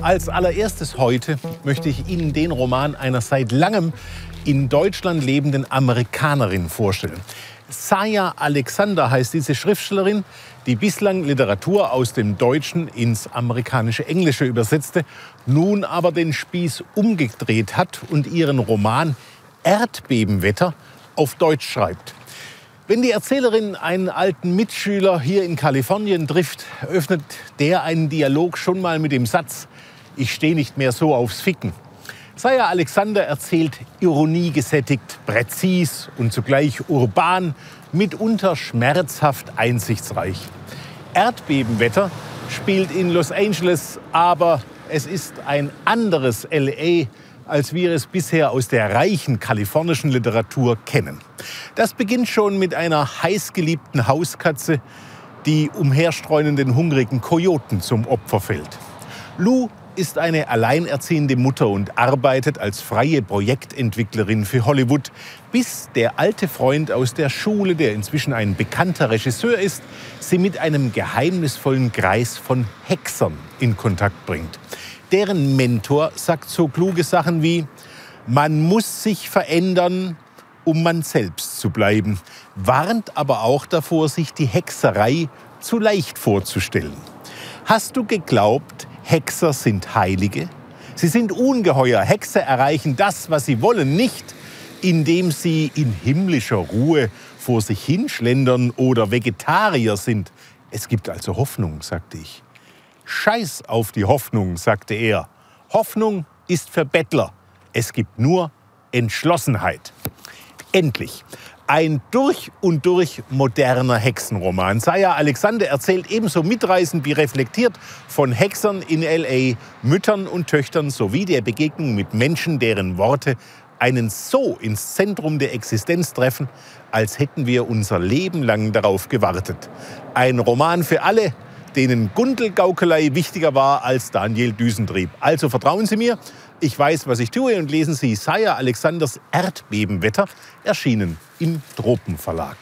Als allererstes heute möchte ich Ihnen den Roman einer seit langem in Deutschland lebenden Amerikanerin vorstellen. Saya Alexander heißt diese Schriftstellerin, die bislang Literatur aus dem Deutschen ins amerikanische Englische übersetzte, nun aber den Spieß umgedreht hat und ihren Roman Erdbebenwetter auf Deutsch schreibt. Wenn die Erzählerin einen alten Mitschüler hier in Kalifornien trifft, öffnet der einen Dialog schon mal mit dem Satz, ich stehe nicht mehr so aufs Ficken. Saya Alexander erzählt ironiegesättigt, präzis und zugleich urban, mitunter schmerzhaft einsichtsreich. Erdbebenwetter spielt in Los Angeles, aber es ist ein anderes LA, als wir es bisher aus der reichen kalifornischen Literatur kennen. Das beginnt schon mit einer heißgeliebten Hauskatze, die umherstreunenden hungrigen Kojoten zum Opfer fällt. Lou ist eine alleinerziehende Mutter und arbeitet als freie Projektentwicklerin für Hollywood, bis der alte Freund aus der Schule, der inzwischen ein bekannter Regisseur ist, sie mit einem geheimnisvollen Kreis von Hexern in Kontakt bringt. Deren Mentor sagt so kluge Sachen wie, man muss sich verändern, um man selbst zu bleiben, warnt aber auch davor, sich die Hexerei zu leicht vorzustellen. Hast du geglaubt, Hexer sind Heilige? Sie sind ungeheuer. Hexer erreichen das, was sie wollen, nicht indem sie in himmlischer Ruhe vor sich hinschlendern oder Vegetarier sind. Es gibt also Hoffnung, sagte ich. Scheiß auf die Hoffnung, sagte er. Hoffnung ist für Bettler. Es gibt nur Entschlossenheit. Endlich. Ein durch und durch moderner Hexenroman. Saya Alexander erzählt ebenso mitreißend wie reflektiert von Hexern in LA, Müttern und Töchtern sowie der Begegnung mit Menschen, deren Worte einen so ins Zentrum der Existenz treffen, als hätten wir unser Leben lang darauf gewartet. Ein Roman für alle, denen Gundelgaukelei wichtiger war als Daniel Düsentrieb. Also vertrauen Sie mir, ich weiß, was ich tue und lesen Sie Saya Alexanders Erdbebenwetter, erschienen im Tropenverlag.